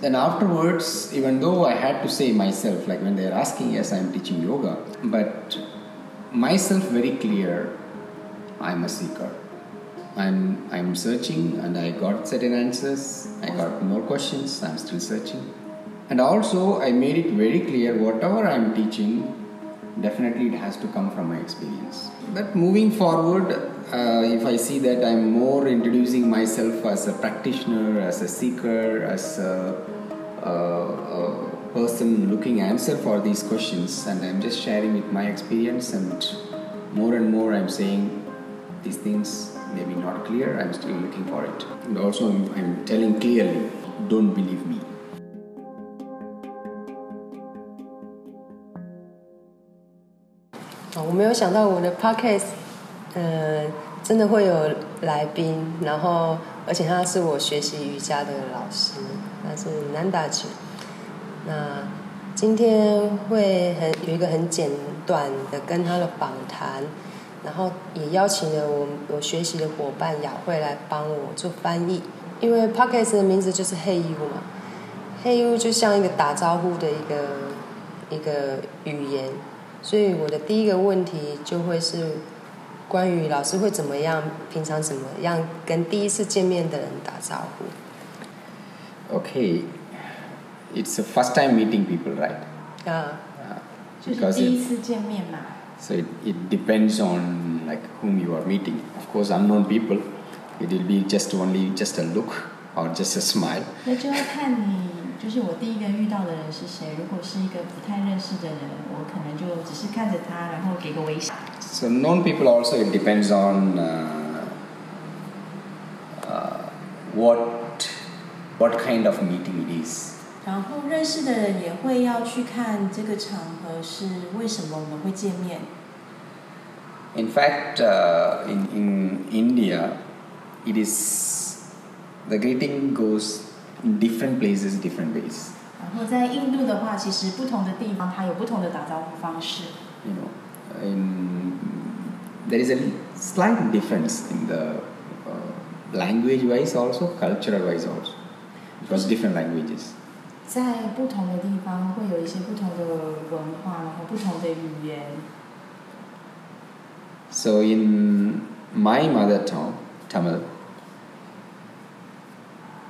Then afterwards, even though I had to say myself, like when they're asking, yes, I'm teaching yoga, but myself very clear, I'm a seeker. I'm I'm searching and I got certain answers. I got more questions. I'm still searching. And also I made it very clear whatever I'm teaching, definitely it has to come from my experience. But moving forward, uh, if I see that I'm more introducing myself as a practitioner, as a seeker, as a, a, a person looking answer for these questions, and I'm just sharing with my experience, and more and more I'm saying these things maybe not clear. I'm still looking for it, and also I'm, I'm telling clearly, don't believe me. 我没有想到我的 podcast， 呃，真的会有来宾，然后而且他是我学习瑜伽的老师，他是南达吉。那今天会很有一个很简短的跟他的访谈，然后也邀请了我我学习的伙伴雅慧来帮我做翻译，因为 podcast 的名字就是 Hey You 嘛，Hey You 就像一个打招呼的一个一个语言。所以我的第一个问题就会是关于老师会怎么样，平常怎么样跟第一次见面的人打招呼。Okay, it's the first time meeting people, right? 啊，Uh, 就是第一次见面嘛，so it, it depends on like whom you are meeting. Of course, unknown people, it will be just only just a look or just a smile. 那就要看你，就是我第一个遇到的人是谁。如果是一个不太认识的人，我可能就只是看着他，然后给个微笑。So known people also it depends on uh, uh, what what kind of meeting it is. 然后认识的人也会要去看这个场合是为什么我们会见面。 In fact, uh, in in India, it is the greeting goes in different places, different ways. 然后在印度的话，其实不同的地方它有不同的打招呼方式。 You know, in, there is a slight difference in the uh, language-wise also, cultural-wise also, because different languages. 在不同的地方会有一些不同的文化，然后不同的语言。 So in my mother tongue, Tamil,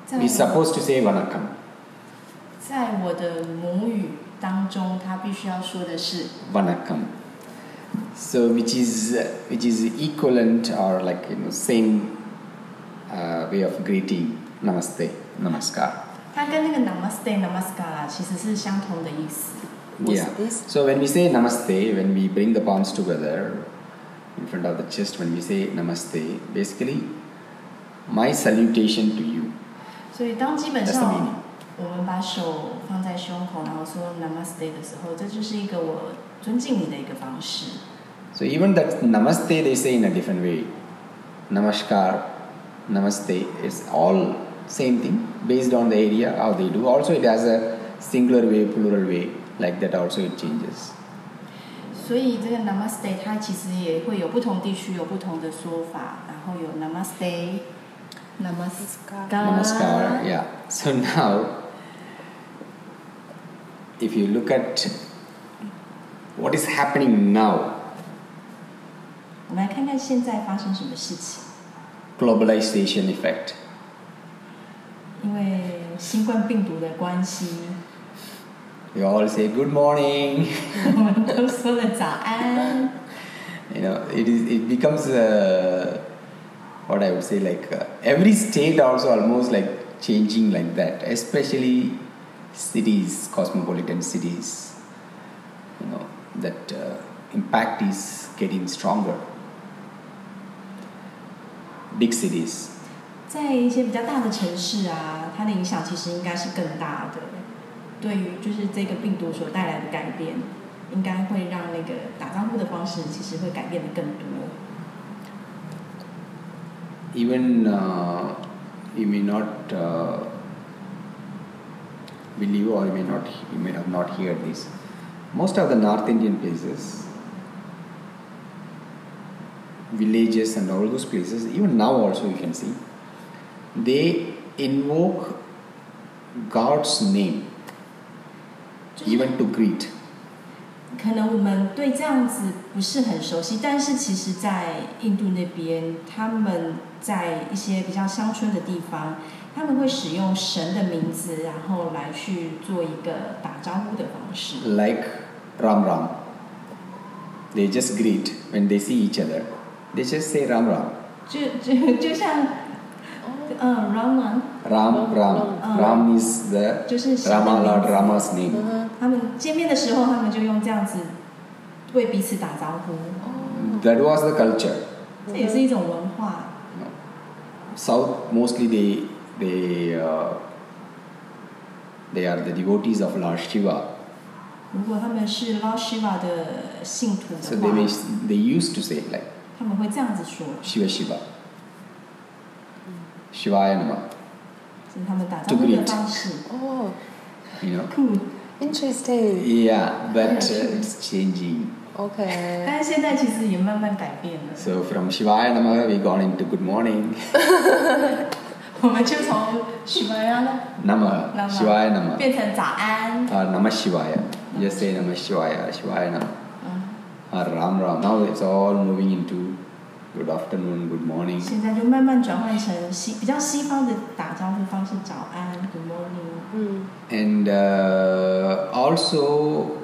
在 we supposed to say vanakkam. 在我的母语当中，他必须要说的是 vanakkam. So which is which is equivalent or like you know same uh, way of greeting namaste, namaskar. 它跟那个 Namaste Namaskara 其实是相同的意思。 What's Yeah. this? So when we say namaste, when we bring the palms together in front of the chest, when we say namaste, basically my salutation to you. 所以当基本 That's the 上 meaning. 我们把手放在胸口，然后说 Namaste 的时候，这就是一个我 尊敬你的一个方式。 So even that namaste they say in a different way. Namaskar, namaste is all same thing based on the area how they do. Also it has a singular way, plural way, like that also it changes. 所以这个 Namaste 它其实也会有不同地区有不同的说法，然后有 Namaste、Namaskar、 Namaskar, yeah. So now if you look at what is happening now, 我们来看看现在发生什么事情。 globalization effect. 因为新冠病毒的关系， We all say good morning. 我们都说了早安。 you know it is it becomes uh, what i would say like uh, every state also almost like changing like that especially cities cosmopolitan cities you know that uh, impact is getting stronger big cities 在一些比较大的城市啊，它的影响其实应该是更大的。对于就是这个病毒所带来的改变，应该会让那个打招呼的方式其实会改变的更多。 even uh, you may not uh, believe or you may not you may have not heard this most of the north indian places villages and all those places even now also you can see they invoke God's name, 就是 even to greet. 可能我们对这样子不是很熟悉，但是其实，在印度那边，他们在一些比较乡村的地方，他们会使用神的名字，然后来去做一个打招呼的方式。 like Ram Ram. They just greet when they see each other. They just say Ram Ram. 就就就像，嗯，Rama， Ram Ram. Oh. Ram is the 就是神的 Rama 名 Lord 字 Rama's name. 嗯哼他们见面的时候，他们就用这样子为彼此打招呼， That was the culture. 这也是一种文化。 South mostly they they uh, they are the devotees of Lord Shiva. 如果他们是 Lord Shiva 的信徒 So 的 they 话 may, they used to say like 他们会这样子说， Shiva Shiva. Shivaya Nama. 这是他们打招呼的方式。哦 You know. Cool。 ，interesting。 Yeah, but uh, it's changing. OK，但是现在其实也慢慢改变了， So from Shivaya Nama we gone into Good Morning. 我们就从 Shivaya 呢 Nama. Nama Shivaya Nama. 变成早安， Or Namah Shivaya. Just say Namah Shivaya. Shivaya Nama. 嗯， Or Ram Ram. Now it's all moving into Good afternoon, Good morning. 现在就慢慢转换成西比较西方的打招呼方式，早安，Good morning。嗯 And uh, also,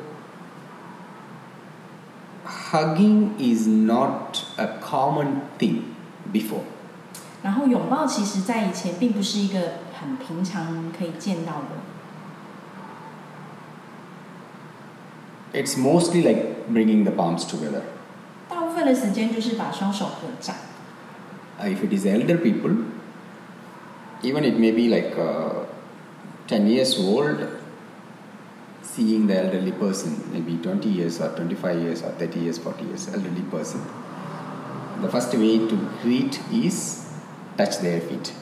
hugging is not a common thing before. 然后拥抱其实在以前并不是一个很平常可以见到的， It's mostly like bringing the palms together. 大部分的时间就是把双手合掌。 Uh, if it is elder people, even it may be like uh, 10 years old, seeing the elderly person, maybe 20 years or 25 years or 30 years, 40 years, elderly person, the first way to greet is touch their feet.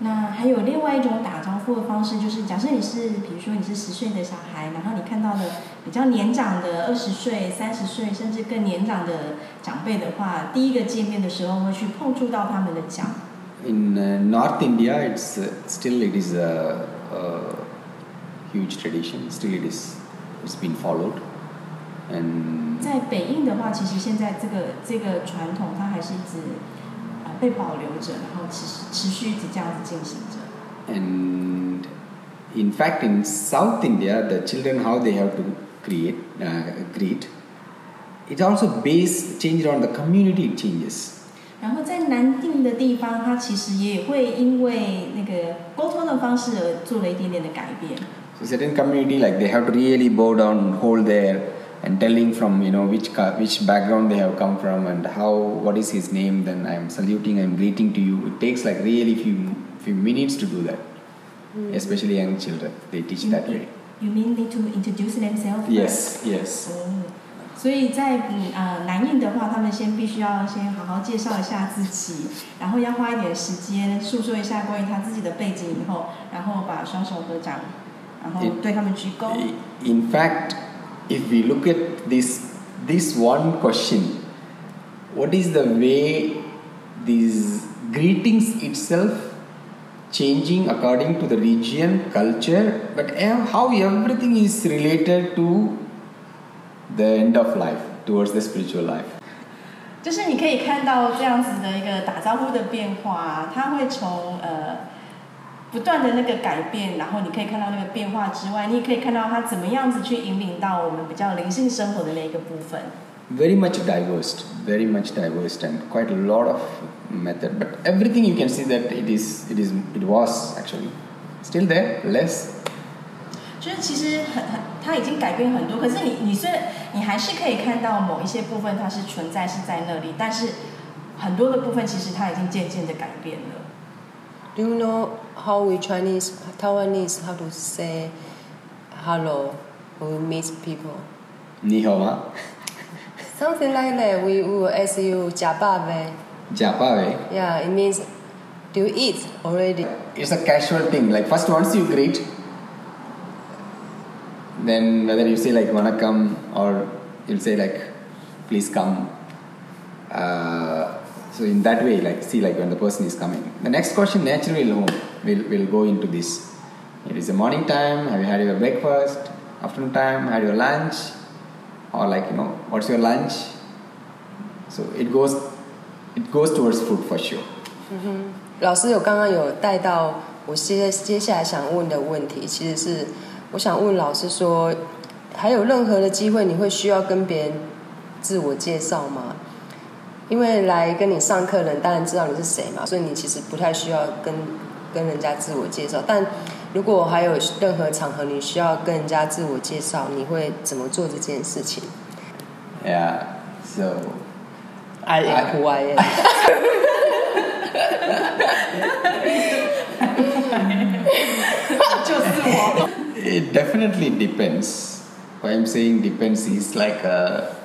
那还有另外一种打招呼的方式，就是假设你是，比如说你是十岁的小孩，然后你看到了比较年长的二十岁、三十岁，甚至更年长的长辈的话，第一个见面的时候会去碰触到他们的脚。In uh, North India, it's uh, still it is a, a huge tradition. Still, it is it's been followed, and 在北印的话，其实现在这个这个传统它还是一直呃被保留着，然后持持续一直这样子进行着。 and in fact, in South India, the children how they have to create uh, greet. It also based changed on the community it changes. 然后在南定的地方，它其实也会因为那个沟通的方式而做了一点点的改变。 So certain community like they have to really bow down, hold there, and telling from you know which ca- which background they have come from and how what is his name. Then I'm saluting, I'm greeting to you. It takes like really few few minutes to do that, especially young children. They teach that way. You mean need to introduce themselves? Yes, yes. 哦，所以在嗯呃南印的话，他们先必须要先好好介绍一下自己，然后要花一点时间诉说一下关于他自己的背景以后，然后把双手合掌，然后对他们鞠躬。 In fact, if we look at this this one question, what is the way these greetings itself changing according to the region, culture, but ev- how everything is related to the end of life, towards the spiritual life. 就是你可以看到这样子的一个打招呼的变化，它会从呃 不断的那个改变，然后你可以看到那个变化之外，你也可以看到它怎么样子去引领到我们比较灵性生活的那一个部分。Very much diverse, very much diverse, and quite a lot of method. But everything you can see that it is, it is, it was actually still there, less, 就是其实很很，它已经改变很多，可是你你虽然你还是可以看到某一些部分它是存在是在那里，但是很多的部分其实它已经渐渐的改变了。Do you know how we Chinese Taiwanese how to say hello when we meet people? 你好吗？ Something like that. We, we will ask you 假爸呗 Japawe. Yeah, it means do you eat already? It's a casual thing. Like first once you greet, then whether you say like wanakam or you'll say like please come. Uh, so in that way, like see like when the person is coming. The next question naturally will will will go into this. It is the morning time. Have you had your breakfast? Afternoon time. Had your lunch? Or like you know, what's your lunch? So it goes, it goes towards food for sure. 老师有刚刚有带到我现在接下来想问的问题，其实是我想问老师说，还有任何的机会你会需要跟别人自我介绍吗？ 因为来跟你上课的人当然知道你是谁嘛，所以你其实不太需要跟跟人家自我介绍。但如果还有任何场合你需要跟人家自我介绍，你会怎么做这件事情 Yeah. So？I am who I am。就是我。it definitely depends. Why I'm saying depends is like a.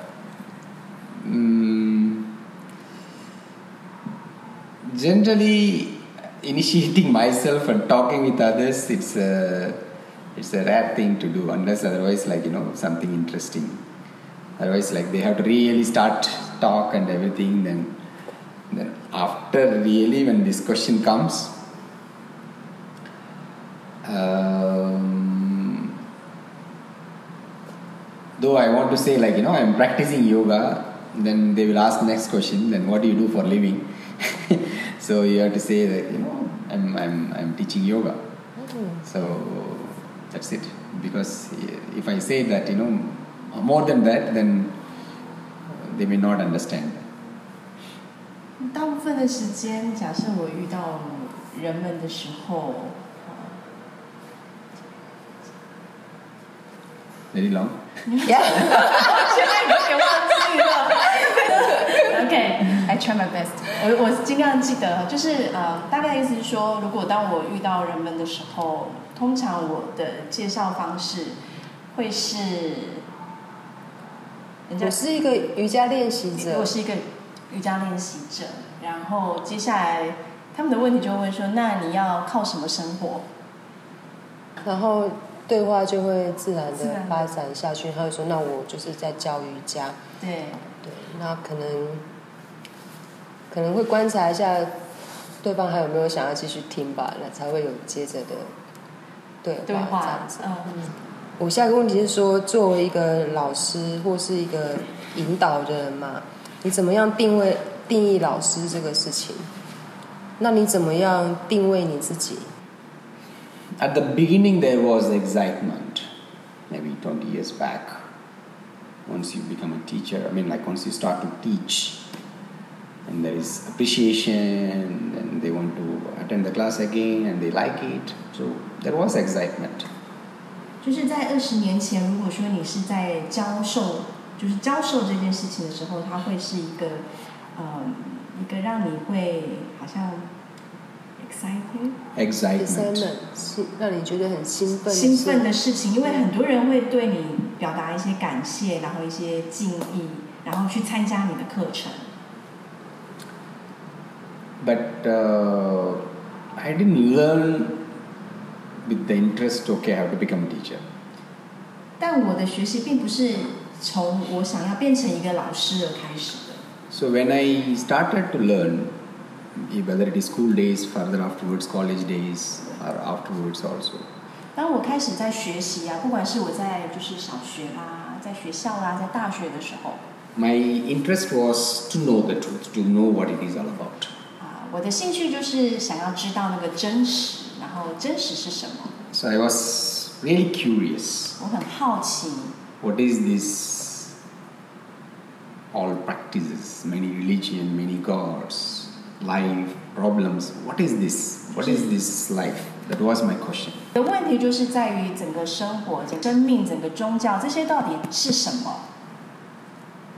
generally, initiating myself and talking with others, it's a it's a rare thing to do unless otherwise like you know something interesting. Otherwise, like they have to really start talk and everything. Then, then after really when this question comes, um, though I want to say like you know I'm practicing yoga, then they will ask next question. Then what do you do for living? so you have to say that you know I'm I'm I'm teaching yoga. So that's it. Because if I say that you know more than that, then they may not understand. 大部分的时间，假设我遇到人们的时候， Very long. 现在有点忘记了。 OK，I、try my best 我。我尽量记得，就是呃，大概意思是说，如果当我遇到人们的时候，通常我的介绍方式会是，人家我是一个瑜伽练习者我，是一个瑜伽练习者，然后接下来他们的问题就会问说，那你要靠什么生活？然后对话就会自然的发展下去。他会说：“那我就是在教瑜伽。”对，对，那可能可能会观察一下对方还有没有想要继续听吧，那才会有接着的对话这对话样子。，嗯。我下一个问题是说，作为一个老师或是一个引导的人嘛，你怎么样定位定义老师这个事情？那你怎么样定位你自己？At the beginning, there was excitement, maybe 20 years back. Once you become a teacher, I mean, like once you start to teach, and there is appreciation, and they want to attend the class again, and they like it. So there was excitement. 就是在二十年前，如果说你是在教授，就是教授这件事情的时候，它会是一个，呃，一个让你会好像 excited 是让你觉得很兴奋、兴奋的事情，因为很多人会对你表达一些感谢，然后一些敬意，然后去参加你的课程。But uh, I didn't learn with the interest, okay, I have to become a teacher. 但我的学习并不是从我想要变成一个老师而开始的。 So when I started to learn, whether it is school days, further afterwards, college days, or afterwards also, 当我开始在学习啊，不管是我在就是小学啦，在学校啦，在大学的时候， my interest was to know the truth, to know what it is all about. 啊，我的兴趣就是想要知道那个真实，然后真实是什么？ So I was really curious. 我很好奇， What is this? All practices, many religion, many gods, life, problems. What is this? What is this life? That was my question. 的问题就是在于整个生活、整个生命、整个宗教这些到底是什么？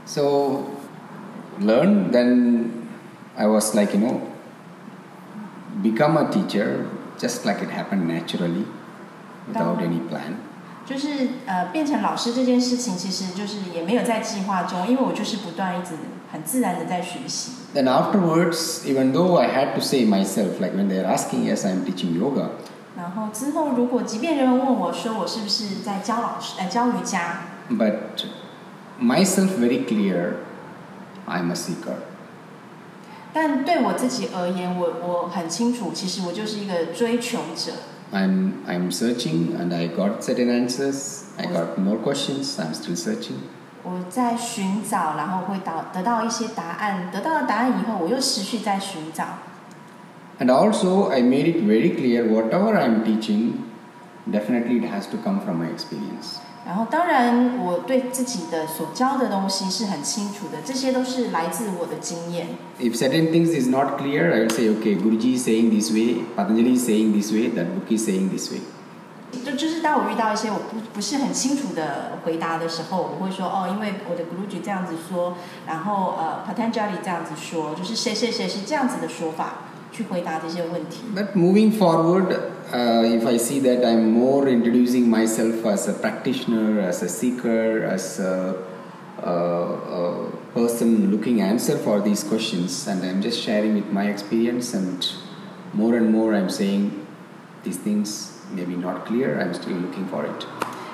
So learn. Then I was like you know, become a teacher just like it happened naturally, without any plan. 就是呃，变成老师这件事情，其实就是也没有在计划中，因为我就是不断一直很自然的在学习。 Then afterwards, even though I had to say myself, like when they're asking, yes, I'm teaching yoga. 然后之后，如果即便人们问我说我是不是在教老师，呃，教瑜伽， But myself very clear, I'm a seeker. 但对我自己而言，我我很清楚，其实我就是一个追求者。 I'm I'm searching and I got certain answers. I got more questions. I'm still searching. 我在寻找，然后会到得到一些答案，得到了答案以后，我又持续在寻找。 And also, I made it very clear whatever I'm teaching, definitely it has to come from my experience. 然后，当然，我对自己的所教的东西是很清楚的，这些都是来自我的经验。If certain things is not clear, I will say, okay, Guruji is saying this way, Patanjali is saying this way, that book is saying this way. 就就是当我遇到一些我不不是很清楚的回答的时候，我会说哦，因为我的 Guruji 这样子说，然后呃 Patanjali 这样子说，就是谁谁谁是这样子的说法去回答这些问题。 But moving forward, uh, if I see that I'm more introducing myself as a practitioner, as a seeker, as a, a, a person looking answer for these questions, and I'm just sharing with my experience, and more and more I'm saying these things maybe not clear. I'm still looking for it.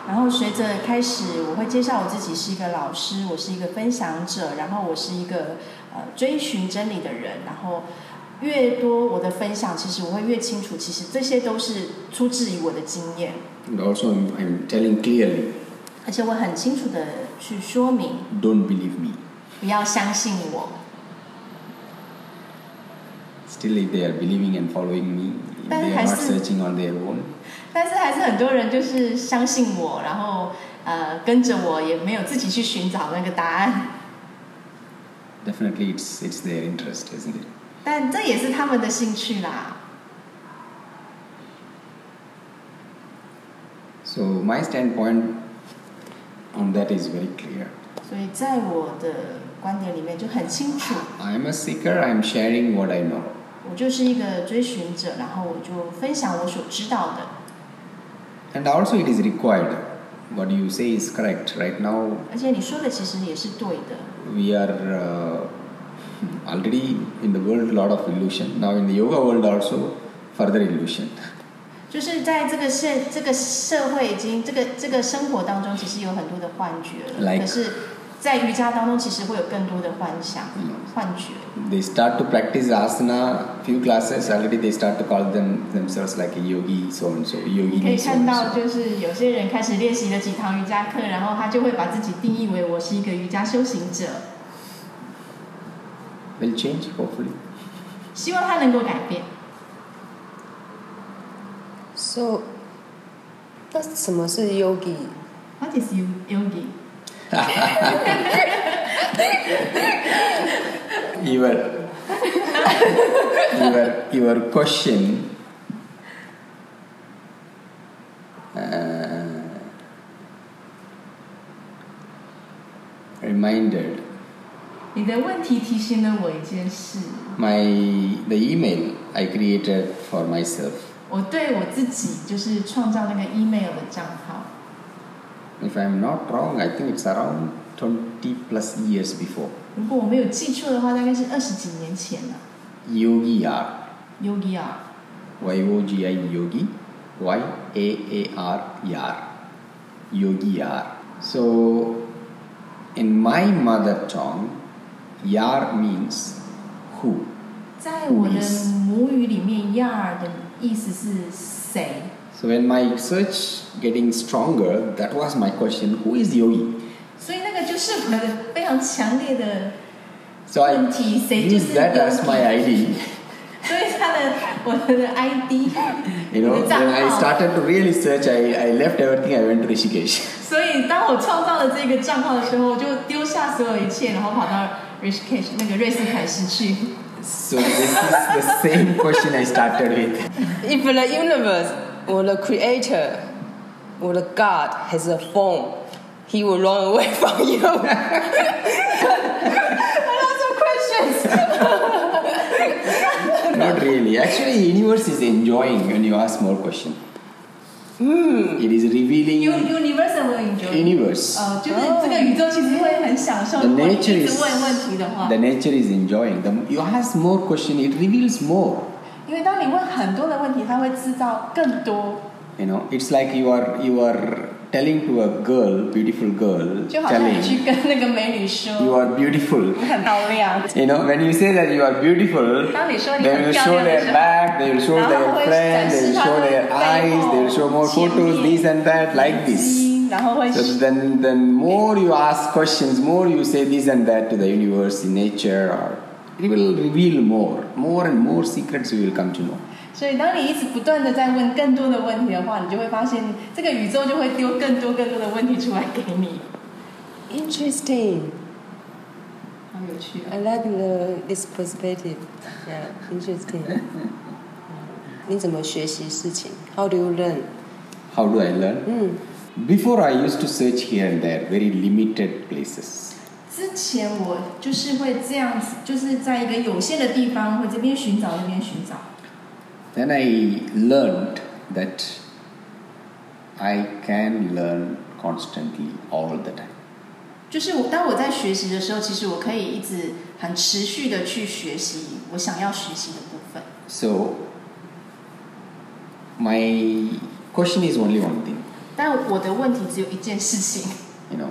然后随着开始，我会介绍我自己是一个老师，我是一个分享者，然后我是一个呃追寻真理的人。然后 越多我的分享，其实我会越清楚，其实这些都是出自于我的经验，And also, I'm, I'm telling clearly, 而且我很清楚的去说明，don't believe me. 不要相信我。Still, if they are believing and following me, they are not searching on their own. 但是还是很多人就是相信我，然后呃跟着我，也没有自己去寻找那个答案。Definitely, it's it's their interest, isn't it? 但这也是他们的兴趣啦。 So my standpoint on that is very clear. 所以在我的观点里面就很清楚， I am a seeker. I am sharing what I know. 我就是一个追寻者，然后我就分享我所知道的。 And also, it is required. What you say is correct. Right now, 而且你说的其实也是对的。 we are uh, already in the world a lot of illusion. Now, in the yoga world also, further illusion. 就是在这个社这个社会已经这个这个生活当中，其实有很多的幻觉了。可是，在瑜伽当中，其实会有更多的幻想、嗯幻觉。They start to practice asana. Few classes already they start to call them themselves like a yogi, so and so, 可以看到，就是有些人开始练习了几堂瑜伽课，然后他就会把自己定义为我是一个瑜伽修行者，Will change hopefully. 希望他能够改变。 So，那什么是 yogi？ What is you yogi？ your your your question uh, reminded 你的问题提醒了我一件事， my the email I created for myself. 我对我自己就是创造那个 email 的账号。 If I'm not wrong, I think it's around 20 plus years before. 如果我没有记错的话，大概是二十几年前了。 Yogi R. Yogi 啊， Y O G I Yogi Y A A R Yar Yogi Yar. So in my mother tongue, Yar means who. 在我的母语里面，yar 的意思是谁？ So when my search getting stronger, that was my question: Who is Yogi? 所以那个就是我的非常强烈的 So I 问题，谁就 use 是 that as my Yogi。 ID. 所以他的我的 ID， You know, 我的账 when I 号。 started to really search, I, I left everything. I went to Rishikesh. 所以当我创造了这个账号的时候，我就丢下所有一切，然后跑到 Rishikesh 那个瑞斯凯市去。 So this is the same question I started with. If the universe or the creator or the God has a phone, he will run away from you. Lots of questions. Not really. Actually, universe is enjoying when you ask more question. It is revealing U Universal will enjoy。 universe. 呃，就是这个宇宙其实会很享受， The 如果你 nature 一 is 直问问题的话 the，nature is enjoying. The, you ask more question, it reveals more. 因为当你问很多的问题，它会制造更多 You know, it's like you are you are telling to a girl, beautiful girl, 就好像你去 telling 跟那个美女说 you are beautiful. 你很漂亮， You know, when you say that you are beautiful, 当你说你 they 很 will 漂 show 亮的 their 时候， back, they will show 然后 their 会 friend, 展 they 示 will 他 show 的 their 背 eyes, 后 they will show more 前 photos, 面 this and that, like 眼 this. 睛然后会 So then, then more you ask questions, more you say this and that to the universe, in nature, or it will reveal more, more and more secrets you will come to know. 所以，当你一直不断的在问更多的问题的话，你就会发现这个宇宙就会丢更多更多的问题出来给你，Interesting. 好有趣啊！I like the this perspective. Yeah, interesting. 你怎么学习事情？How do you learn? How do I learn? 嗯，Before I used to search here and there, very limited places. 之前我就是会这样子，就是在一个有限的地方，会这边寻找那边寻找。Then I learned that I can learn constantly all the time. 就是我当我在学习的时候，其实我可以一直很持续的去学习我想要学习的部分。 So, my question is only one thing. 但我的问题只有一件事情， You know,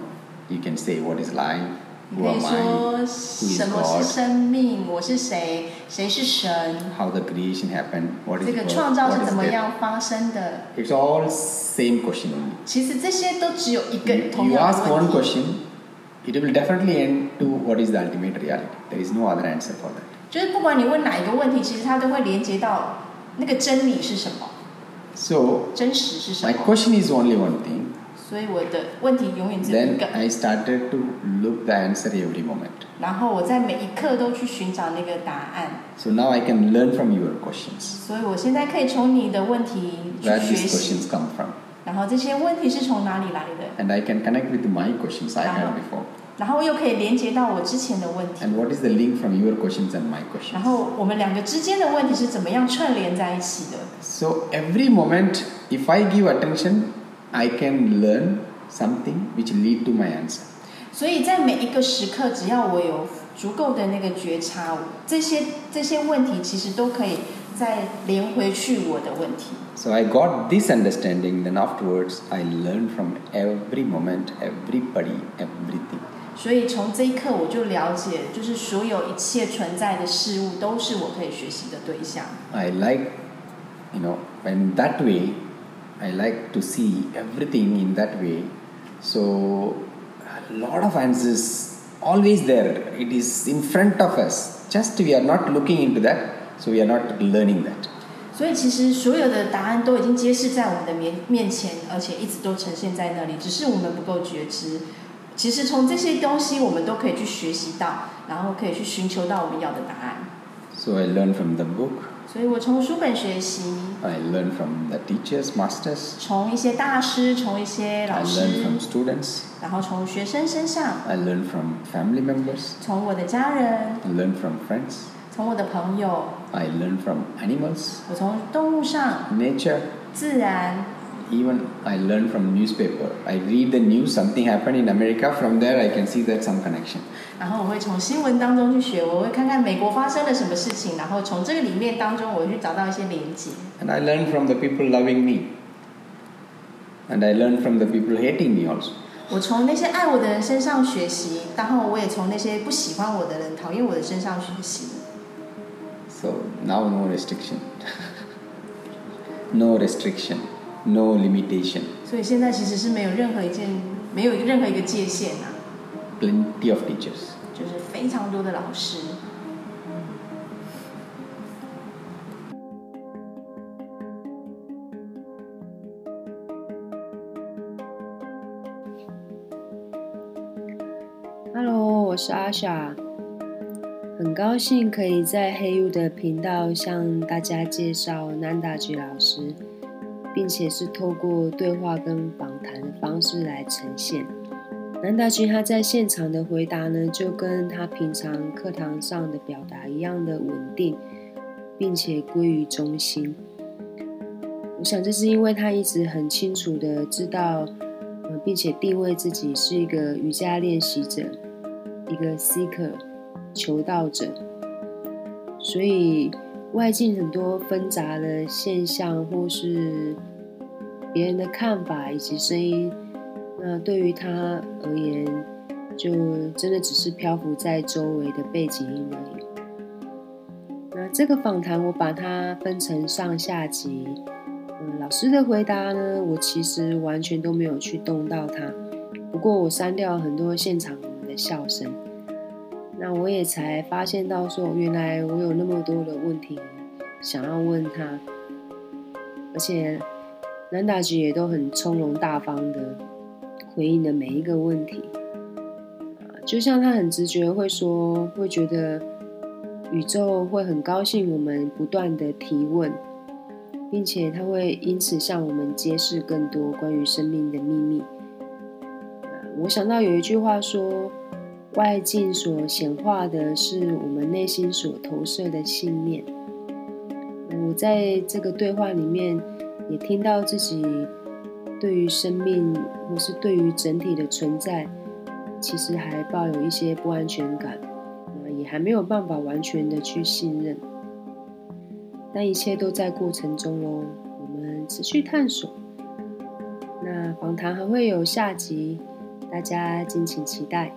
you can say, What is life? 你 Who 可以 am 说 I? 什么是生命，我是谁，谁是神， How the creation happened? What is 这个 birth? 创造 What 是 is 怎么 death? 样发生的。 It's all same question only. 其实这些都只有一个 You, 同 you 样 ask 的 one 问题。 question, it will definitely end to what is the ultimate reality. There is no other answer for that. 就是不管你问哪一个问题，其实它都会连接到那个真理是什么， So, 真实是什 my 么。 question is only one thing. 所以我的问题永远只有一 Then 个。 I started to look the answer every moment. 然后我在每一刻都去寻找那个答案， So now I can learn from your questions 所以我现在可以从你的问题去 where 学 these 习 questions，come from. 然后这些问题是从哪里来的， And I can connect with my questions I had Uh-huh. before. 然后又可以连接到我之前的问题， And what is the link from your questions and my 然 questions? 后我们两个之间的问题是怎么样串联在一起的。 So every moment, if I give attention, I can learn something which lead to my answer. 所以在每一个时刻，只要我有足够的那个觉察，这些这些问题其实都可以再连回去我的问题。 So I got this understanding, then afterwards I learned from every moment, everybody, everything. 所以从这一刻我就了解，就是所有一切存在的事物都是我可以学习的对象。 I like, you know, when that way, I like to see everything in that way. So, a lot of answers always there. It is in front of us. Just we are not looking into that, so we are not learning that. 所以其实所有的答案都已经揭示在我们的面面前，而且一直都呈现在那里，只是我们不够觉知。其实从这些东西，我们都可以去学习到，然后可以去寻求到我们要的答案。 So I learn from the book. 所以我从书本学习， I learn from the teachers, masters. 从一些大师，从一些 I 老 learn 师 from，students. 然后从学生身上， I learn from family members. 从我的家人， I learn from friends. 从我的朋友， I learn from animals, 我从动物上、 nature. 自然， Even I learn from newspaper. I read the news, something happened in America. From there, I can see that some connection. 然后我会从新闻当中去学，我会看看美国发生了什么事情，然后从这个里面当中，我会去找到一些连接。And I learn from the people loving me. And I learn from the people hating me also. 我从那些爱我的人身上学习，然后我也从那些不喜欢我的人、讨厌我的身上学习。So now no restriction. no restriction. No limitation. 所以现在其实是没有任何一件，没有任何一个界限啊，Plenty of teachers. 就是非常多的老师。Hello，我是阿莎，很高兴可以在黑 U 的频道向大家介绍南达吉老师，并且是透过对话跟访谈的方式来呈现。南达军他在现场的回答呢，就跟他平常课堂上的表达一样的稳定，并且归于中心。我想这是因为他一直很清楚的知道。并且定位自己是一个瑜伽练习者，一个 seeker 求道者，所以外境很多纷杂的现象或是别人的看法以及声音，那对于他而言，就真的只是漂浮在周围的背景音而已。那这个访谈我把它分成上下集，嗯，老师的回答呢，我其实完全都没有去动到他，不过我删掉很多现场的笑声。那我也才发现到说，原来我有那么多的问题想要问他，而且南大吉也都很从容大方的回应的每一个问题，就像他很直觉会说，会觉得宇宙会很高兴我们不断的提问，并且他会因此向我们揭示更多关于生命的秘密。我想到有一句话说。外境所显化的是我们内心所投射的信念。我在这个对话里面也听到自己对于生命或是对于整体的存在，其实还抱有一些不安全感，也还没有办法完全的去信任。但一切都在过程中哦，我们持续探索。那访谈还会有下集，大家敬请期待。